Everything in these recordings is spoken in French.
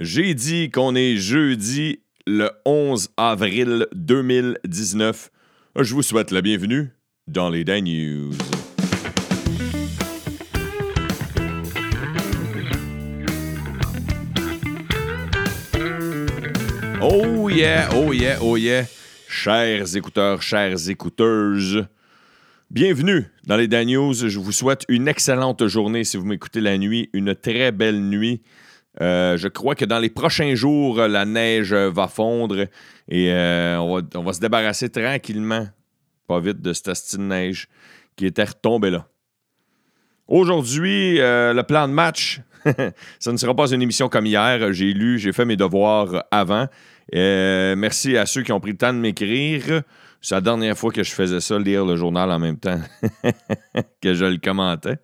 J'ai dit qu'on est jeudi le 11 avril 2019. Je vous souhaite la bienvenue dans les Dan News. Oh yeah, oh yeah, oh yeah. Chers écouteurs, chères écouteuses, bienvenue dans les Dan News. Je vous souhaite une excellente journée si vous m'écoutez la nuit, une très belle nuit. Euh, je crois que dans les prochains jours, la neige va fondre et euh, on, va, se débarrasser tranquillement, pas vite, de cette style de neige qui était retombée là. Aujourd'hui, euh, le plan de match, ça ne sera pas une émission comme hier. J'ai lu, j'ai fait mes devoirs avant. merci à ceux qui ont pris le temps de m'écrire. C'est la dernière fois que je faisais ça, lire le journal en même temps que je le commentais.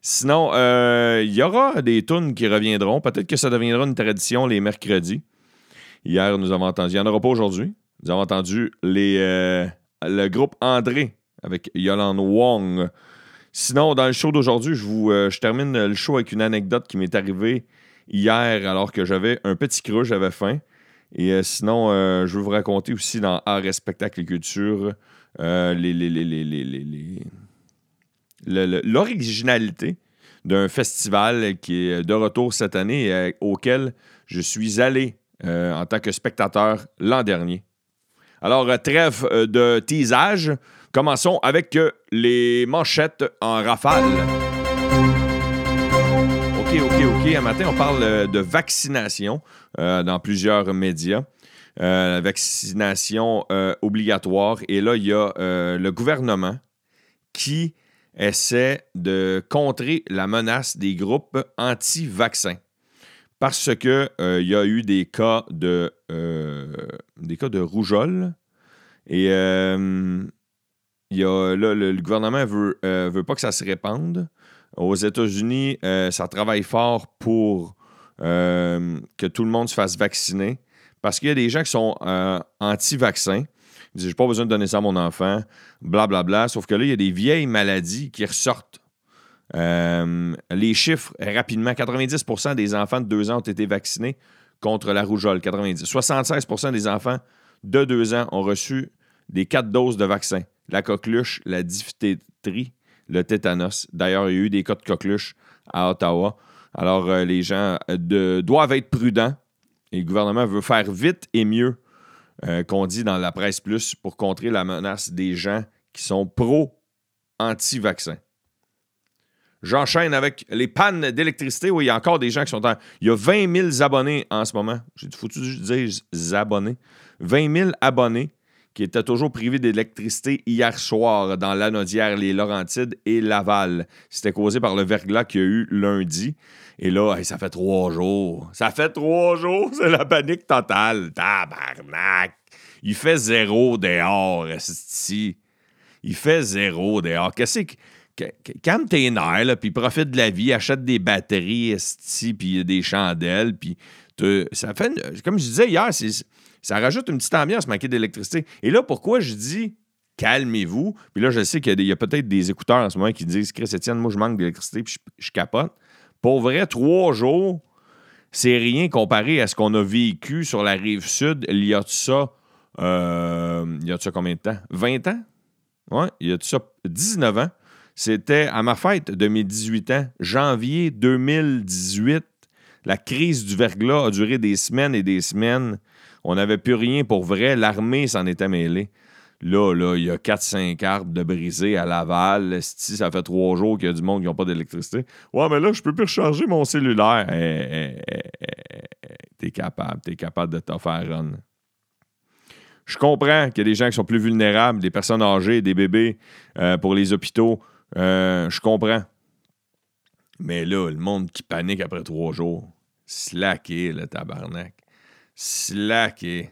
Sinon, euh, il y aura des tunes qui reviendront. Peut-être que ça deviendra une tradition les mercredis. Hier, nous avons entendu. Il n'y en aura pas aujourd'hui. Nous avons entendu euh, le groupe André avec Yolande Wong. Sinon, dans le show d'aujourd'hui, je, euh, je termine le show avec une anecdote qui m'est arrivée hier alors que j'avais un petit creux, j'avais faim. Et sinon, je vais vous raconter aussi dans Art et spectacle et culture les l'originalité d'un festival qui est de retour cette année et euh, auquel je suis allé euh, en tant que spectateur l'an dernier. Alors, euh, trêve de teasage. Commençons avec les manchettes en rafale. OK, OK, OK. Un matin, on parle de vaccination dans plusieurs médias. vaccination obligatoire. Et là, il y a le gouvernement qui essaie de contrer la menace des groupes anti-vaccins. Parce qu'il euh, y a eu des cas de, euh, des cas de rougeole. Et euh, y a, le, gouvernement ne veut, veut, pas que ça se répande. Aux États-Unis, ça travaille fort pour que tout le monde se fasse vacciner. Parce qu'il y a des gens qui sont anti-vaccins il dit J'ai pas besoin de donner ça à mon enfant, blablabla. Bla, bla. Sauf que là, il y a des vieilles maladies qui ressortent. Euh, les chiffres, rapidement 90% des enfants de 2 ans ont été vaccinés contre la rougeole. 90. 76% des enfants de 2 ans ont reçu des 4 doses de vaccin. La coqueluche, la diphtérie, le tétanos. D'ailleurs, il y a eu des cas de coqueluche à Ottawa. Alors, euh, les gens euh, doivent être prudents et le gouvernement veut faire vite et mieux euh, qu'on dit dans la presse plus pour contrer la menace des gens qui sont pro-anti-vaccins. J'enchaîne avec les pannes d'électricité. Oui, il y a encore des gens qui sont en. Il y a 20 000 abonnés en ce moment. J'ai foutu dire abonnés. 20 000 abonnés qui étaient toujours privés d'électricité hier soir dans l'Anodière, les Laurentides et Laval. C'était causé par le verglas qu'il y a eu lundi. Et là, ça fait trois jours. Ça fait trois jours, c'est la panique totale. Tabarnak! Il fait zéro dehors, ici. Il fait zéro dehors. Qu'est-ce que. Calme tes nerfs, puis profite de la vie, achète des batteries, puis des chandelles, puis ça fait. Comme je disais hier, ça rajoute une petite ambiance manquer d'électricité. Et là, pourquoi je dis calmez-vous? Puis là, je sais qu'il y a, peut-être des écouteurs en ce moment qui disent Chris Etienne, moi, je manque d'électricité, puis je capote. Pour vrai, trois jours, c'est rien comparé à ce qu'on a vécu sur la rive sud il y a de ça, euh, il y a de ça combien de temps? 20 ans? Oui, il y a de ça 19 ans. C'était à ma fête de mes 18 ans, janvier 2018. La crise du verglas a duré des semaines et des semaines. On n'avait plus rien pour vrai. L'armée s'en était mêlée. Là, là, il y a 4-5 arbres de brisés à Laval. Si ça fait trois jours qu'il y a du monde qui n'a pas d'électricité. Ouais, mais là, je peux plus recharger mon cellulaire. Eh, eh, eh, t'es capable, t'es capable de t'en faire run. Je comprends qu'il y a des gens qui sont plus vulnérables, des personnes âgées, des bébés euh, pour les hôpitaux. Euh, je comprends. Mais là, le monde qui panique après trois jours, slacké, le tabarnak. Slacké.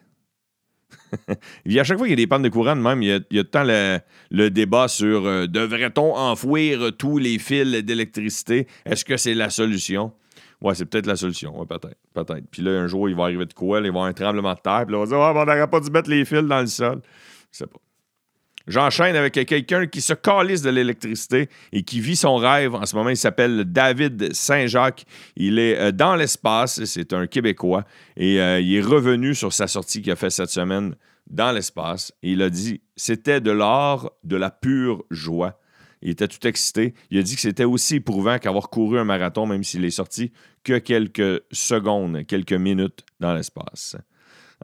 à chaque fois qu'il y a des pannes de courant, même, il y a, il y a tout le temps le, débat sur euh, devrait-on enfouir tous les fils d'électricité? Est-ce que c'est la solution? Ouais, c'est peut-être la solution. Ouais, peut-être. Peut-être. Puis là, un jour, il va arriver de quoi? il va y avoir un tremblement de terre. Puis là, on va dire, ah, on n'aurait pas dû mettre les fils dans le sol. Je sais pas. J'enchaîne avec quelqu'un qui se calisse de l'électricité et qui vit son rêve. En ce moment, il s'appelle David Saint-Jacques. Il est euh, dans l'espace. C'est un Québécois. Et euh, il est revenu sur sa sortie qu'il a fait cette semaine dans l'espace. Il a dit c'était de l'or, de la pure joie. Il était tout excité. Il a dit que c'était aussi éprouvant qu'avoir couru un marathon, même s'il est sorti que quelques secondes, quelques minutes dans l'espace.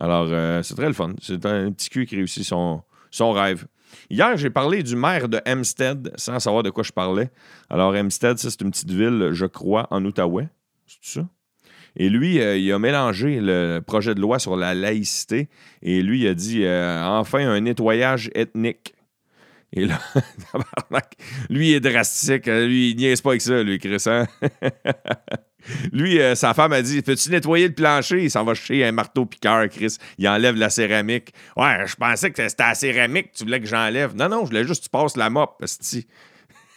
Alors, euh, c'est très le fun. C'est un petit cul qui réussit son, son rêve. Hier, j'ai parlé du maire de Hempstead sans savoir de quoi je parlais. Alors, Hempstead, c'est une petite ville, je crois, en Outaouais. C'est ça? Et lui, euh, il a mélangé le projet de loi sur la laïcité et lui, il a dit euh, enfin un nettoyage ethnique. Et là, lui, il est drastique. Hein. Lui, il niaise pas avec ça, lui, Chris. Lui, euh, sa femme a dit Peux-tu nettoyer le plancher? Il s'en va chez un marteau piqueur, Chris. Il enlève la céramique. Ouais, je pensais que c'était la céramique que tu voulais que j'enlève. Non, non, je voulais juste que tu passes la mop,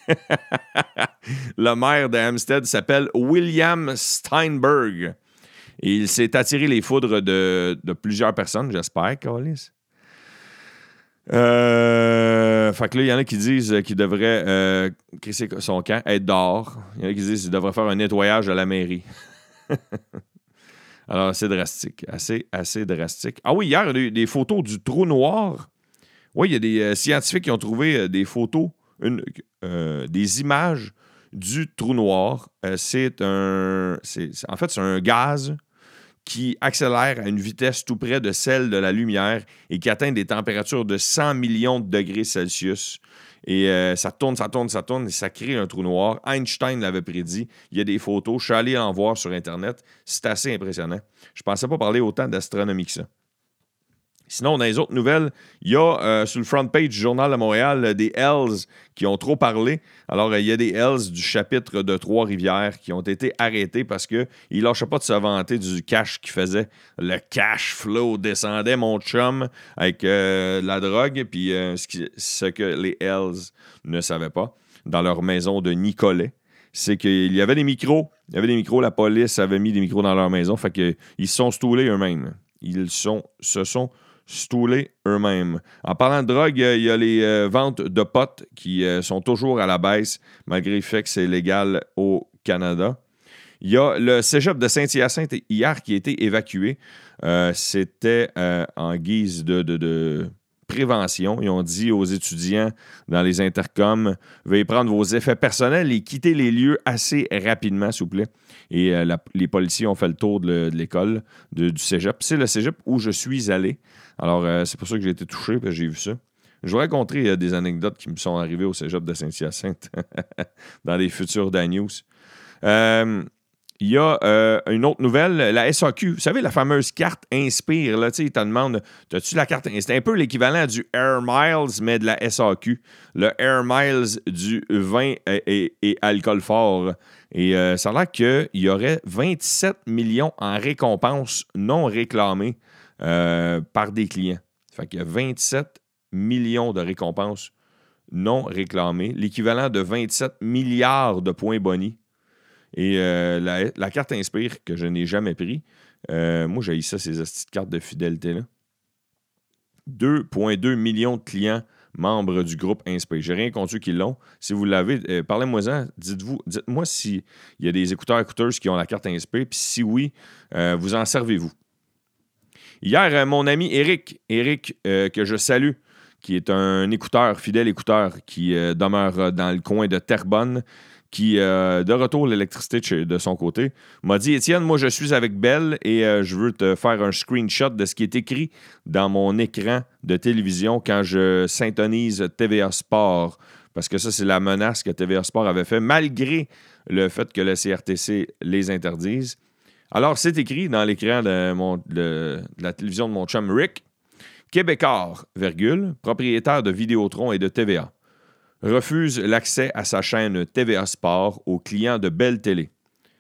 le maire de Hampstead s'appelle William Steinberg. Il s'est attiré les foudres de, plusieurs personnes, j'espère, Carlis. Euh, fait que là, il y en a qui disent qu'il devrait euh, son camp, être dehors. Il y en a qui disent qu'il devrait faire un nettoyage à la mairie. Alors, c'est drastique. Assez, assez drastique. Ah oui, hier, il y a eu des photos du trou noir. Oui, il y a des euh, scientifiques qui ont trouvé euh, des photos, une, des images du trou noir. c'est un. En fait, c'est un gaz qui accélère à une vitesse tout près de celle de la lumière et qui atteint des températures de 100 millions de degrés Celsius. Et euh, ça tourne, ça tourne, ça tourne et ça crée un trou noir. Einstein l'avait prédit. Il y a des photos. Je suis allé en voir sur Internet. C'est assez impressionnant. Je ne pensais pas parler autant d'astronomie que ça. Sinon, dans les autres nouvelles, il y a euh, sur le front page du Journal de Montréal des Hells qui ont trop parlé. Alors, euh, il y a des Hells du chapitre de Trois-Rivières qui ont été arrêtés parce qu'ils ne lâchaient pas de se vanter du cash qu'ils faisaient. Le cash flow descendait, mon chum, avec euh, la drogue. Puis ce, que les Hells ne savaient pas dans leur maison de Nicolet, c'est qu'il y avait des micros. Il y avait des micros, la police avait mis des micros dans leur maison. Fait qu'ils se sont stoulés eux-mêmes. Ils sont, se sont stouler eux-mêmes. En parlant de drogue, il y a les euh, ventes de potes qui euh, sont toujours à la baisse, malgré le fait que c'est légal au Canada. Il y a le cégep de Saint-Hyacinthe hier qui a été évacué. Euh, c'était en guise de, prévention. Ils ont dit aux étudiants dans les intercoms veuillez prendre vos effets personnels et quitter les lieux assez rapidement, s'il vous plaît. Et les policiers ont fait le tour de l'école du cégep. C'est le cégep où je suis allé. Alors, euh, c'est pour ça que j'ai été touché, que j'ai vu ça. Je vous raconterai euh, des anecdotes qui me sont arrivées au cégep de Saint-Hyacinthe dans les futurs Dan News. Euh, il y a une autre nouvelle, la SAQ. Vous savez, la fameuse carte Inspire. Là, ils te demandent As-tu la carte C'est un peu l'équivalent du Air Miles, mais de la SAQ. Le Air Miles du vin et, alcool fort. Et ça a qu'il y aurait 27 millions en récompenses non réclamées euh, par des clients. Fait qu'il y a 27 millions de récompenses non réclamées, l'équivalent de 27 milliards de points bonus. Et euh, la, carte Inspire, que je n'ai jamais pris, euh, moi j'ai ça, ces petites cartes de fidélité-là. 2,2 millions de clients membres du groupe Inspire. J'ai rien contre ceux qui l'ont. Si vous l'avez, parlez-moi-en. Dites-vous, dites-moi s'il y a des écouteurs écouteuses qui ont la carte Inspire, puis si oui, vous en servez-vous. Hier, euh, mon ami Eric, Eric euh, que je salue, qui est un écouteur, fidèle écouteur, qui euh, demeure dans le coin de Terrebonne, qui, de retour l'électricité de, son côté, m'a dit Étienne, moi je suis avec Belle et je veux te faire un screenshot de ce qui est écrit dans mon écran de télévision quand je syntonise TVA Sport. Parce que ça, c'est la menace que TVA Sport avait fait, malgré le fait que le CRTC les interdise. Alors, c'est écrit dans l'écran de, la télévision de mon chum Rick Québécois, virgule, propriétaire de Vidéotron et de TVA, refuse l'accès à sa chaîne TVA Sport aux clients de Bell Télé.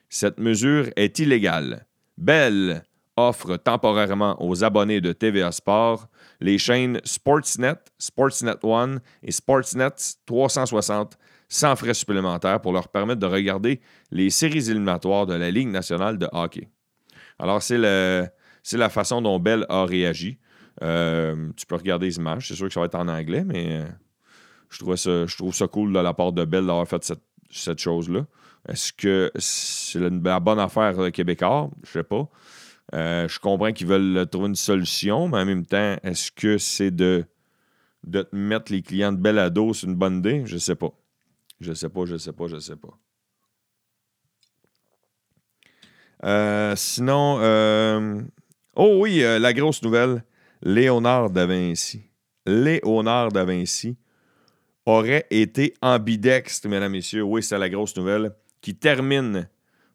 Cette mesure est illégale. Bell offre temporairement aux abonnés de TVA Sport les chaînes Sportsnet, Sportsnet One et Sportsnet 360 sans frais supplémentaires pour leur permettre de regarder les séries éliminatoires de la Ligue nationale de hockey. Alors, c'est, la façon dont Bell a réagi. Euh, tu peux regarder les images. C'est sûr que ça va être en anglais, mais euh, je, trouve ça, je trouve ça cool de la part de Bell d'avoir fait cette, chose-là. Est-ce que c'est la bonne affaire québécois? Je sais pas. je comprends qu'ils veulent trouver une solution, mais en même temps, est-ce que c'est de, de mettre les clients de Bellado sur une bonne idée? Je sais pas. Je sais pas, je sais pas, je sais pas. Euh, sinon, euh, oh oui, euh, la grosse nouvelle, Léonard da Vinci. Léonard da Vinci aurait été ambidextre, mesdames, messieurs. Oui, c'est la grosse nouvelle qui termine.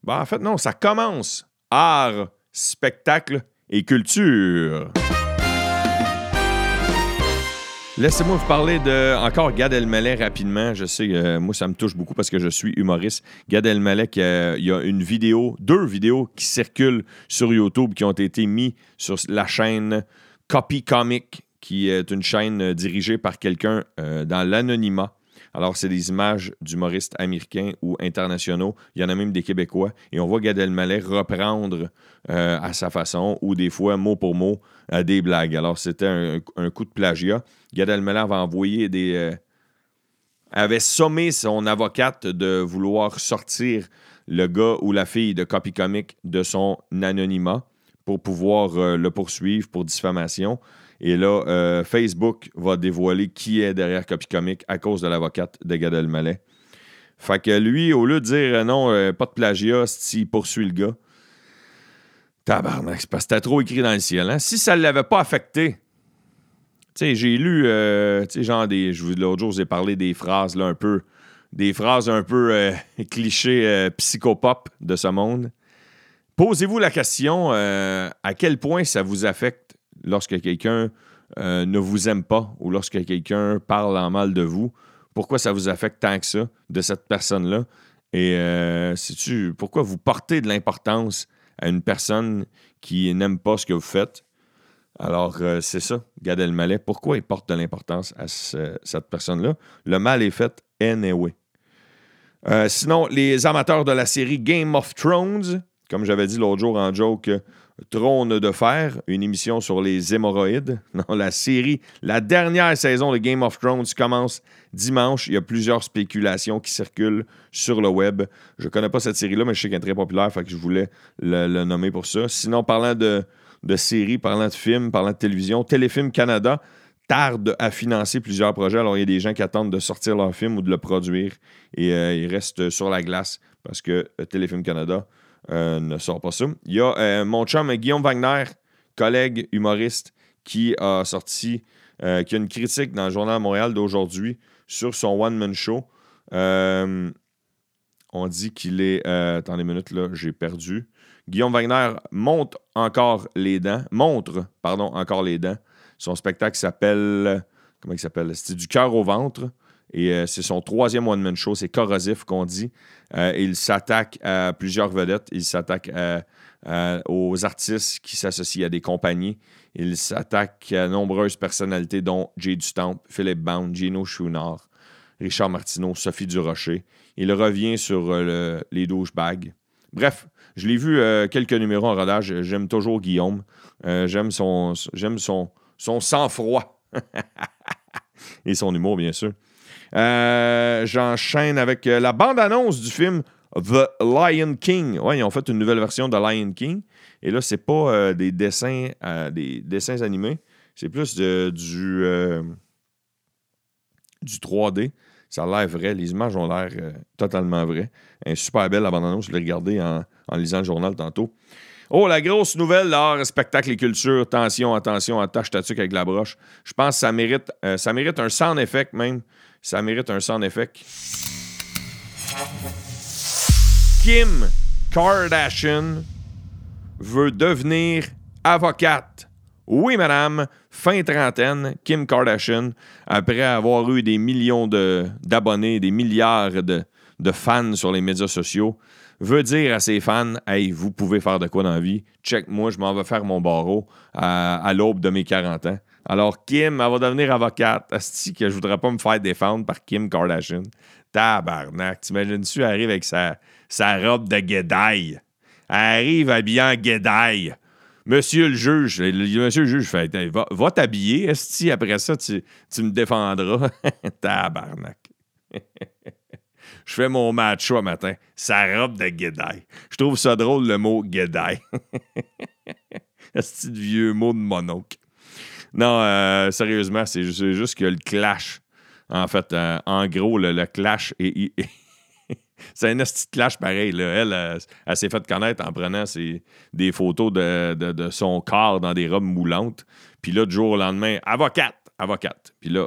Ben, en fait, non, ça commence. Art, spectacle et culture. Laissez-moi vous parler de encore Gad Elmaleh rapidement. Je sais, euh, moi, ça me touche beaucoup parce que je suis humoriste. Gad Elmaleh, euh, il y a une vidéo, deux vidéos qui circulent sur YouTube qui ont été mis sur la chaîne Copy Comic, qui est une chaîne dirigée par quelqu'un euh, dans l'anonymat. Alors, c'est des images d'humoristes américains ou internationaux. Il y en a même des Québécois. Et on voit Gad Elmaleh reprendre euh, à sa façon ou des fois, mot pour mot, euh, des blagues. Alors, c'était un, coup de plagiat. Gad Elmaleh avait envoyé des... Euh, avait sommé son avocate de vouloir sortir le gars ou la fille de Copy Comic de son anonymat pour pouvoir le poursuivre pour diffamation. Et là, euh, Facebook va dévoiler qui est derrière Copy Comic à cause de l'avocate de Gad Elmaleh. Fait que lui, au lieu de dire euh, non, euh, pas de plagiat, s'il poursuit le gars, tabarnak, c'est parce que c'était trop écrit dans le ciel. Hein? Si ça ne l'avait pas affecté, tu sais, j'ai lu, tu sais, genre des. L'autre jour, j'ai parlé des phrases, un peu. Des phrases un peu clichés psychopop de ce monde. Posez-vous la question à quel point ça vous affecte lorsque quelqu'un euh, ne vous aime pas ou lorsque quelqu'un parle en mal de vous, pourquoi ça vous affecte tant que ça de cette personne-là? Et euh, tu pourquoi vous portez de l'importance à une personne qui n'aime pas ce que vous faites? Alors, euh, c'est ça, Gad Elmaleh. Pourquoi il porte de l'importance à cette personne-là? Le mal est fait anyway. sinon, les amateurs de la série Game of Thrones, comme j'avais dit l'autre jour en joke, Trône de fer, une émission sur les hémorroïdes. La série, la dernière saison de Game of Thrones commence dimanche. Il y a plusieurs spéculations qui circulent sur le web. Je ne connais pas cette série-là, mais je sais qu'elle est très populaire, fait que je voulais le, nommer pour ça. Sinon, parlant de, de séries, parlant de films, parlant de télévision, Téléfilm Canada tarde à financer plusieurs projets. Alors, il y a des gens qui attendent de sortir leur film ou de le produire et euh, ils restent sur la glace parce que euh, Téléfilm Canada ne sort pas ça. Il y a euh, mon chum Guillaume Wagner, collègue humoriste, qui a sorti, euh, qui a une critique dans le Journal Montréal d'aujourd'hui sur son one-man show. on dit qu'il est. attendez une minute, là, j'ai perdu. Guillaume Wagner monte encore les dents, montre, pardon, encore les dents. Son spectacle s'appelle. Comment il s'appelle? C'était du cœur au ventre. Et euh, c'est son troisième one-man show, c'est corrosif qu'on dit. Euh, il s'attaque à plusieurs vedettes, il s'attaque aux artistes qui s'associent à des compagnies, il s'attaque à nombreuses personnalités dont Jay Dustamp, Philippe Bound, Gino Chouinard, Richard Martineau, Sophie Durocher. Il revient sur euh, les douchebags. Bref, je l'ai vu quelques numéros en rodage. J'aime toujours Guillaume. j'aime son, j'aime son sang-froid. Et son humour, bien sûr. Euh, j'enchaîne avec euh, la bande-annonce du film The Lion King. Ouais, ils ont fait une nouvelle version de Lion King. Et là, c'est pas euh, des dessins des dessins animés. C'est plus du, du 3D. Ça a l'air vrai. Les images ont l'air totalement vraies. Super belle la bande-annonce. Je l'ai regardée en, lisant le journal tantôt. Oh, la grosse nouvelle, l'art, spectacle et culture. Attention, attention, attache ta avec la broche. Je pense que ça mérite, ça mérite un sound effect même. Ça mérite un sound effect. Kim Kardashian veut devenir avocate. Oui, madame, fin trentaine, Kim Kardashian, après avoir eu des millions d'abonnés, des milliards de, fans sur les médias sociaux, veut dire à ses fans Hey, vous pouvez faire de quoi dans la vie Check, moi, je m'en vais faire mon barreau à, à l'aube de mes 40 ans. Alors, Kim, elle va devenir avocate. Asti que je voudrais pas me faire défendre par Kim Kardashian. Tabarnak. T'imagines-tu, elle arrive avec sa, sa robe de guédaille. Elle arrive habillée en guédaille. Monsieur le juge, monsieur le juge fait va, va t'habiller, esti, après ça, tu, tu me défendras. Tabarnak. Je fais mon match un matin. Sa robe de guédaille. Je trouve ça drôle le mot guédaille. Esti de vieux mot de mononcle. Non, euh, sérieusement, c'est juste que le clash. En fait, euh, en gros, le, clash est. c'est un petit clash pareil. Elle, elle, s'est fait connaître en prenant des photos de, son corps dans des robes moulantes. Puis là, du jour au lendemain, avocate, avocate. Puis là,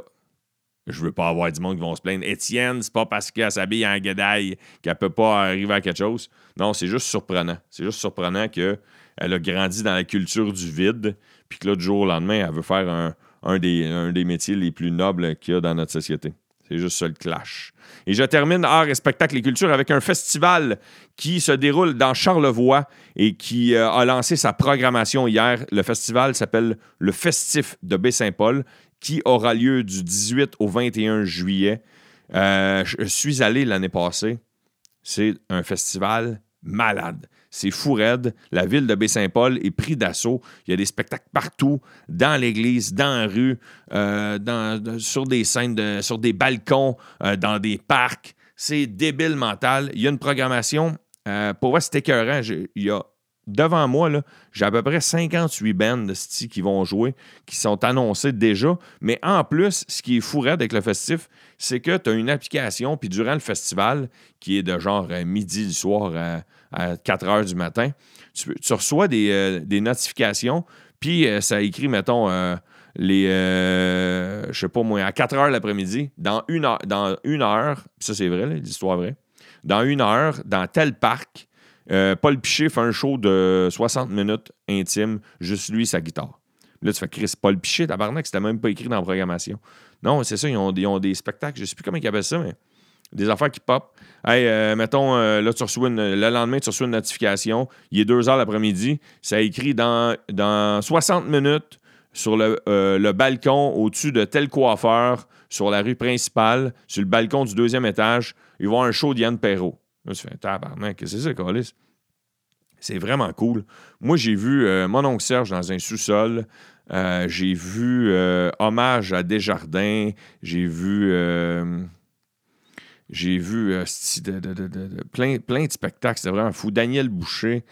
je veux pas avoir du monde qui vont se plaindre. Étienne, c'est pas parce qu'elle s'habille en guédaille qu'elle peut pas arriver à quelque chose. Non, c'est juste surprenant. C'est juste surprenant qu'elle a grandi dans la culture du vide, puis que là, du jour au lendemain, elle veut faire un, des, métiers les plus nobles qu'il y a dans notre société. C'est juste ça le clash. Et je termine art et spectacle et culture avec un festival qui se déroule dans Charlevoix et qui euh, a lancé sa programmation hier. Le festival s'appelle le Festif de Baie-Saint-Paul qui aura lieu du 18 au 21 juillet. Euh, je suis allé l'année passée. C'est un festival malade. C'est fou raide. La ville de Baie-Saint-Paul est pris d'assaut. Il y a des spectacles partout, dans l'église, dans la rue, euh, sur des scènes, sur des balcons, euh, dans des parcs. C'est débile mental. Il y a une programmation. pour voir, c'est écœurant. Il y a devant moi, j'ai à peu près 58 bands qui vont jouer, qui sont annoncés déjà. Mais en plus, ce qui est fou avec le festif, c'est que tu as une application, puis durant le festival, qui est de genre euh, midi du soir à, 4 heures du matin, tu, reçois des, euh, notifications, puis euh, ça écrit, mettons, les, je sais pas moi, à 4 heures l'après-midi, dans une heure, dans une heure ça c'est vrai, l'histoire vraie, dans une heure, dans tel parc, euh, Paul Piché fait un show de 60 minutes intime, juste lui, sa guitare. Là, tu fais Chris, Paul Piché, tabarnak, c'était même pas écrit dans la programmation. Non, c'est ça, ils ont, des spectacles, je sais plus comment ils appellent ça, mais des affaires qui pop. Hey, euh, mettons, euh, là, tu reçois le lendemain, tu reçois une notification. Il est 2 heures l'après-midi. Ça écrit dans, dans 60 minutes sur le, le balcon au-dessus de tel coiffeur, sur la rue principale, sur le balcon du deuxième étage. Il va y avoir un show d'Yann Perrault. Que c'est ça, Calis? C'est vraiment cool. Moi, j'ai vu euh, mon oncle Serge dans un sous-sol. Euh, j'ai vu euh, Hommage à Desjardins. J'ai vu. j'ai vu plein, plein de spectacles. C'était vraiment fou. Daniel Boucher.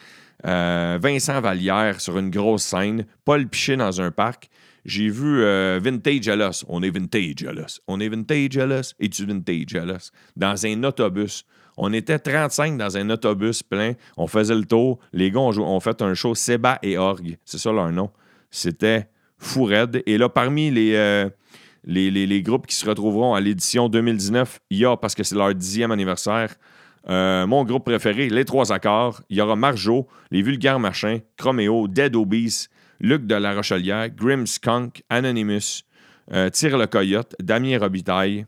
Vincent Vallière sur une grosse scène. Paul Piché dans un parc. J'ai vu Vintage Alos. On est Vintage Alos. On est Vintage Alos. Et tu Vintage Alos. Dans un autobus. On était 35 dans un autobus plein. On faisait le tour. Les gars ont, fait un show Seba et Org. C'est ça leur nom. C'était fou raide. Et là, parmi euh, les, les, groupes qui se retrouveront à l'édition 2019, il y a, parce que c'est leur dixième anniversaire, euh, mon groupe préféré, Les Trois Accords. Il y aura Marjo, Les Vulgaires Machins, Chromeo, Dead Obese, Luc de la Rochelière, Grim Skunk, Anonymous, euh, Tire le Coyote, Damien Robitaille,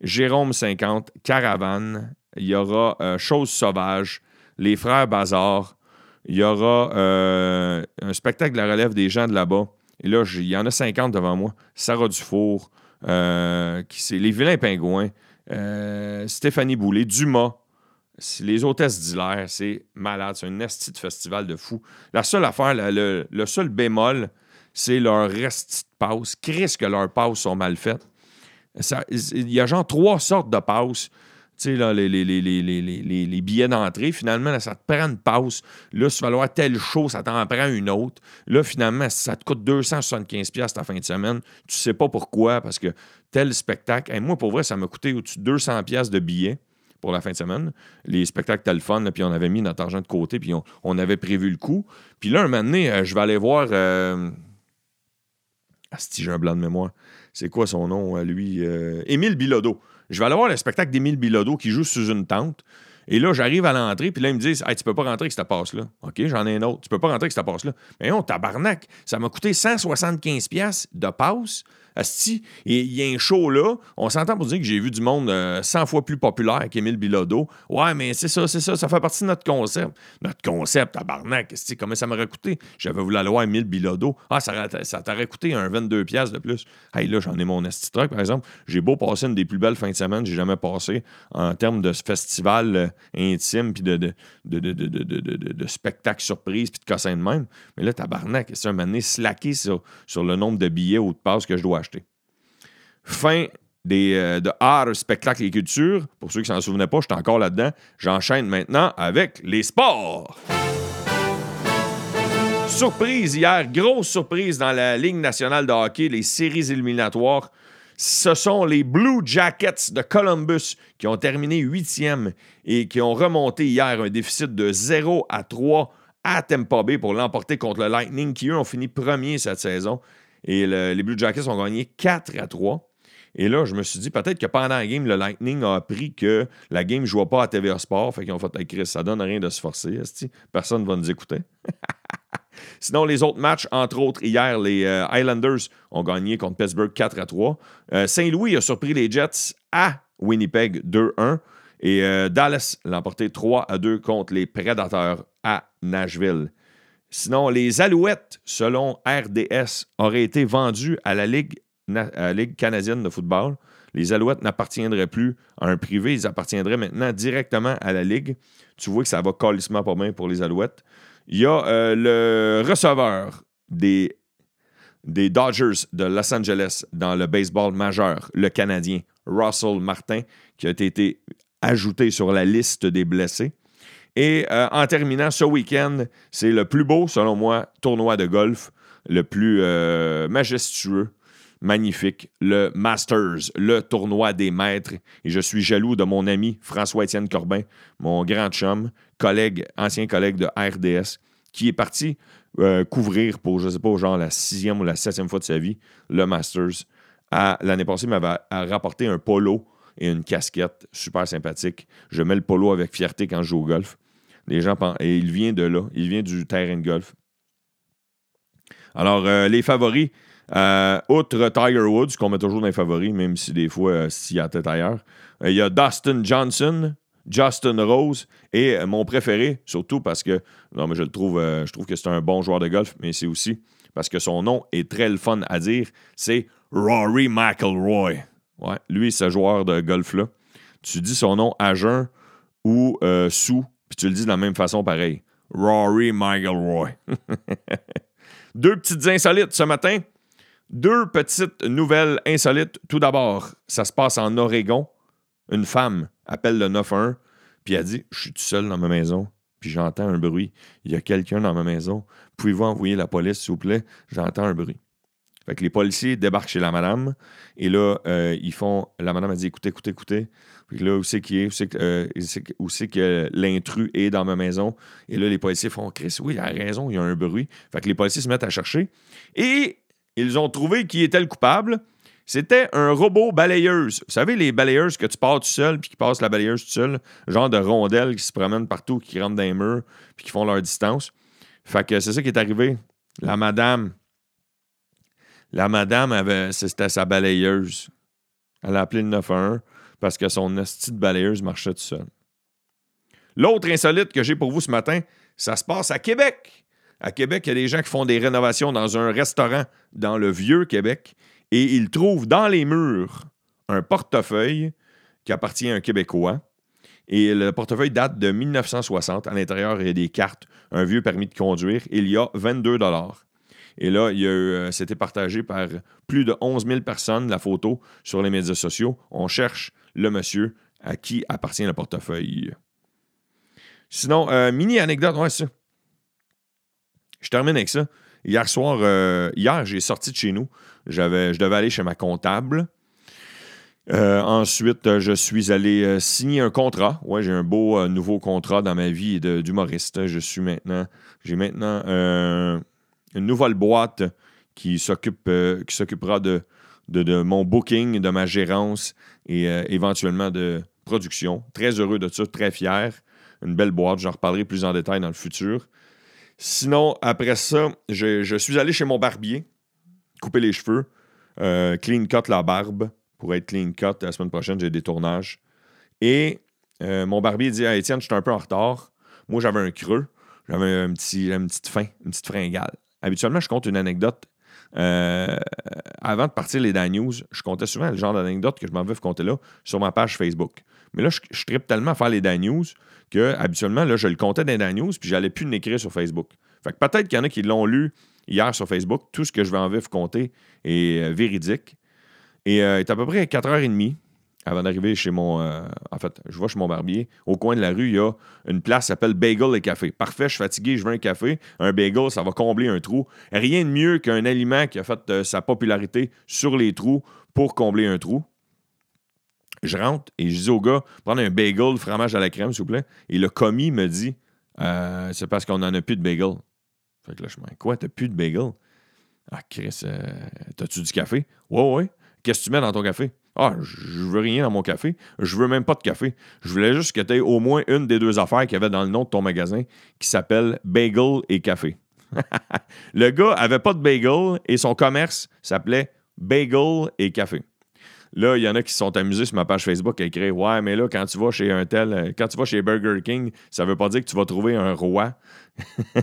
Jérôme 50, Caravane, il y aura euh, Chose sauvage, Les Frères Bazar, il y aura euh, un spectacle de la relève des gens de là-bas. Et là, il y en a 50 devant moi. Sarah Dufour, euh, qui Les Vilains Pingouins, Stéphanie Boulet, Dumas, les hôtesses d'Hilaire, c'est malade. C'est un esti de festival de fou. La seule affaire, le, seul bémol, c'est leur resti de passe. Qu'est-ce que leurs passes sont mal faites? Il y a genre trois sortes de passes sais, les, billets d'entrée, finalement, ça te prend une pause. Là, si tu vas avoir tel show, ça t'en prend une autre. Là, finalement, ça te coûte 275$ ta fin de semaine. Tu sais pas pourquoi, parce que tel spectacle. moi, pour vrai, ça m'a coûté au-dessus de 200$ de billets pour la fin de semaine. Les spectacles étaient le fun, puis on avait mis notre argent de côté, puis on, avait prévu le coup. Puis là, un moment donné, euh, je vais aller voir. Euh... Si j'ai un blanc de mémoire. C'est quoi son nom, lui? Euh... Émile Bilodeau je vais aller voir le spectacle d'Émile Bilodeau qui joue sous une tente. Et là, j'arrive à l'entrée, puis là, ils me disent Hey, tu peux pas rentrer avec cette passe-là. OK, j'en ai un autre. Tu peux pas rentrer avec cette passe-là. Mais non, tabarnak, ça m'a coûté 175$ de passe. Asti, il y a un show là. On s'entend pour dire que j'ai vu du monde 100 euh, fois plus populaire qu'Émile Bilodeau. Ouais, mais c'est ça, c'est ça. Ça fait partie de notre concept. Notre concept, tabarnak. Asti, comment ça m'aurait coûté? J'avais voulu aller voir Émile Bilodeau. Ah, ça, t'aurait coûté un 22$ de plus. Hey, là, j'en ai mon esti truck, par exemple. J'ai beau passer une des plus belles fins de semaine que j'ai jamais passé en termes de festival intime, puis de, de spectacle surprise, puis de cassin de même. Mais là, tabarnak, c'est un moment donné slacké sur, sur le nombre de billets ou de passes que je dois Fin des, euh, de art, spectacle et culture. Pour ceux qui s'en souvenaient pas, j'étais encore là-dedans. J'enchaîne maintenant avec les sports. Surprise hier, grosse surprise dans la Ligue nationale de hockey, les séries éliminatoires. Ce sont les Blue Jackets de Columbus qui ont terminé huitième et qui ont remonté hier un déficit de 0 à 3 à Tampa Bay pour l'emporter contre le Lightning qui, eux, ont fini premier cette saison. Et les Blue Jackets ont gagné 4 à 3. Et là, je me suis dit, peut-être que pendant la game, le Lightning a appris que la game ne jouait pas à TVA Sport. Fait qu'ils ont fait, hey Chris, ça donne rien de se forcer. Personne ne va nous écouter. Sinon, les autres matchs, entre autres, hier, les euh, Islanders ont gagné contre Pittsburgh 4 à 3. Euh, Saint-Louis a surpris les Jets à Winnipeg 2-1. Et euh, Dallas l'a emporté 3 à 2 contre les Predators à Nashville. Sinon, les Alouettes, selon RDS, auraient été vendues à la Ligue, canadienne de football. Les Alouettes n'appartiendraient plus à un privé, ils appartiendraient maintenant directement à la Ligue. Tu vois que ça va colissement pas bien pour les Alouettes. Il y a euh, le receveur des Dodgers de Los Angeles dans le baseball majeur, le Canadien Russell Martin, qui a été ajouté sur la liste des blessés. Et euh, en terminant, ce week-end, c'est le plus beau, selon moi, tournoi de golf, le plus euh, majestueux, magnifique, le Masters, le tournoi des maîtres. Et je suis jaloux de mon ami François-Étienne Corbin, mon grand chum, collègue, ancien collègue de RDS, qui est parti euh, couvrir pour, je ne sais pas, genre la sixième ou la septième fois de sa vie, le Masters. L'année passée, il m'avait rapporté un polo et une casquette super sympathique. Je mets le polo avec fierté quand je joue au golf. Et il vient de là, il vient du terrain de golf. Alors, euh, les favoris, euh, outre Tiger Woods, qu'on met toujours dans les favoris, même si des fois, euh, s'il y a ailleurs, il y a Dustin Johnson, Justin Rose et mon préféré, surtout parce que, non, mais je le trouve, je trouve que c'est un bon joueur de golf, mais c'est aussi parce que son nom est très le fun à dire, c'est Rory McIlroy. Ouais, lui, ce joueur de golf-là. Tu dis son nom à jeun ou sous, puis tu le dis de la même façon pareil. Rory McIlroy. Deux petites insolites ce matin. Deux petites nouvelles insolites. Tout d'abord, ça se passe en Oregon. Une femme appelle le 911, puis elle dit Je suis tout seul dans ma maison, puis j'entends un bruit. Il y a quelqu'un dans ma maison. Pouvez-vous envoyer la police, s'il vous plaît J'entends un bruit. Fait que les policiers débarquent chez la madame, et là, euh, ils font. La madame a dit Écoutez, écoutez, écoutez. Là, où c'est qui est, où c'est que, euh, l'intrus est dans ma maison. Et là, les policiers font Chris, oui, il a raison, il y a un bruit. Fait que les policiers se mettent à chercher. Et ils ont trouvé qui était le coupable. C'était un robot balayeuse. Vous savez, les balayeuses que tu pars tout seul, puis qui passent la balayeuse tout seul, genre de rondelles qui se promènent partout, qui rentrent dans les murs, puis qui font leur distance. Fait que c'est ça qui est arrivé. La madame, la madame avait, c'était sa balayeuse. Elle a appelé le 911 parce que son hostie de balayeuse marchait tout seul. L'autre insolite que j'ai pour vous ce matin, ça se passe à Québec. À Québec, il y a des gens qui font des rénovations dans un restaurant dans le vieux Québec et ils trouvent dans les murs un portefeuille qui appartient à un Québécois. Et le portefeuille date de 1960. À l'intérieur, il y a des cartes, un vieux permis de conduire. Il y a 22 dollars. Et là, il euh, c'était partagé par plus de 11 000 personnes, la photo, sur les médias sociaux. On cherche le monsieur à qui appartient le portefeuille. Sinon, euh, mini anecdote, ouais, ça. Je termine avec ça. Hier soir, euh, hier, j'ai sorti de chez nous. J'avais, je devais aller chez ma comptable. ensuite, je suis allé signer un contrat. Ouais, j'ai un beau nouveau contrat dans ma vie d'humoriste. Je suis maintenant, j'ai maintenant une nouvelle boîte qui s'occupe, euh, qui s'occupera de, de, mon booking, de ma gérance et euh, éventuellement de production. Très heureux de ça, très fier. Une belle boîte, j'en reparlerai plus en détail dans le futur. Sinon, après ça, je, suis allé chez mon barbier, couper les cheveux, euh, clean cut la barbe pour être clean cut. La semaine prochaine, j'ai des tournages. Et mon barbier dit ah, Étienne, je suis un peu en retard. Moi, j'avais un creux. J'avais un petit, une petite fin, une petite fringale habituellement, je compte une anecdote. Euh, avant de partir les Dan News, je comptais souvent le genre d'anecdote que je m'en veux compter là sur ma page Facebook. Mais là, je, je tripe tellement à faire les Dan News que habituellement, là, je le comptais dans les Dan News, puis j'allais plus l'écrire sur Facebook. Fait que peut-être qu'il y en a qui l'ont lu hier sur Facebook. Tout ce que je vais en vivre compter est euh, véridique. Et euh, il est à peu près 4h30 avant d'arriver chez mon. euh, en fait, je vais chez mon barbier. Au coin de la rue, il y a une place qui s'appelle Bagel et Café. Parfait, je suis fatigué, je veux un café. Un bagel, ça va combler un trou. Rien de mieux qu'un aliment qui a fait euh, sa popularité sur les trous pour combler un trou. Je rentre et je dis au gars, prendre un bagel, fromage à la crème, s'il vous plaît. Et le commis me dit, Euh, c'est parce qu'on n'en a plus de bagel. Fait que là, je me dis, quoi, t'as plus de bagel? Ah, Chris, t'as-tu du café? Ouais, ouais. Qu'est-ce que tu mets dans ton café? Ah, je veux rien dans mon café. Je veux même pas de café. Je voulais juste que tu aies au moins une des deux affaires qu'il y avait dans le nom de ton magasin qui s'appelle Bagel et Café. le gars avait pas de bagel et son commerce s'appelait Bagel et Café. Là, il y en a qui se sont amusés sur ma page Facebook à écrire Ouais, mais là, quand tu vas chez un tel, euh, quand tu vas chez Burger King, ça veut pas dire que tu vas trouver un roi.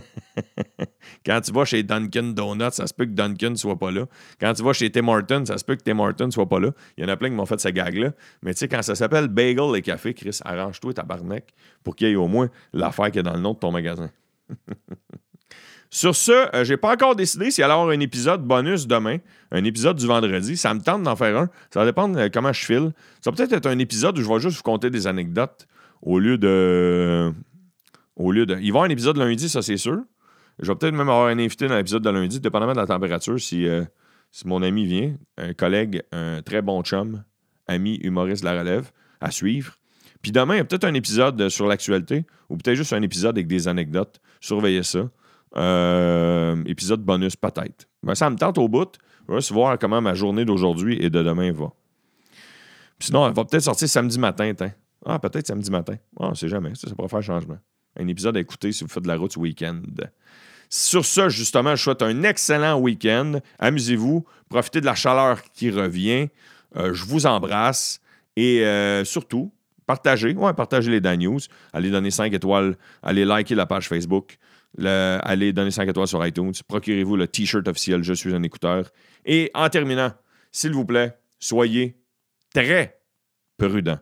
quand tu vas chez Dunkin' Donuts, ça se peut que Dunkin' soit pas là. Quand tu vas chez Tim Hortons, ça se peut que Tim Hortons soit pas là. Il y en a plein qui m'ont fait cette gag-là. Mais tu sais, quand ça s'appelle Bagel et Café, Chris, arrange-toi tabarnak pour qu'il y ait au moins l'affaire qui est dans le nom de ton magasin. Sur ce, euh, j'ai pas encore décidé s'il allait y avoir un épisode bonus demain, un épisode du vendredi. Ça me tente d'en faire un. Ça va dépendre de comment je file. Ça va peut-être être un épisode où je vais juste vous conter des anecdotes au lieu de. Au lieu de. Il va y avoir un épisode lundi, ça c'est sûr. Je vais peut-être même avoir un invité dans l'épisode de lundi, dépendamment de la température, si, euh, si mon ami vient. Un collègue, un très bon chum, ami, humoriste de la relève, à suivre. Puis demain, il y a peut-être un épisode sur l'actualité, ou peut-être juste un épisode avec des anecdotes. Surveillez ça. Euh, épisode bonus, peut-être. Ben, ça me tente au bout. Je vais voir comment ma journée d'aujourd'hui et de demain va. Sinon, elle va peut-être sortir samedi matin. Ah, peut-être samedi matin. Ah, on sait jamais. Ça, ça pourrait faire changement. Un épisode à écouter si vous faites de la route ce week-end. Sur ça, justement, je souhaite un excellent week-end. Amusez-vous. Profitez de la chaleur qui revient. Euh, je vous embrasse. Et euh, surtout, partagez. Ouais, partagez les Dan News. Allez donner 5 étoiles. Allez liker la page Facebook. Le- allez donner 5 étoiles sur iTunes. Procurez-vous le T-shirt officiel Je suis un écouteur. Et en terminant, s'il vous plaît, soyez très prudents.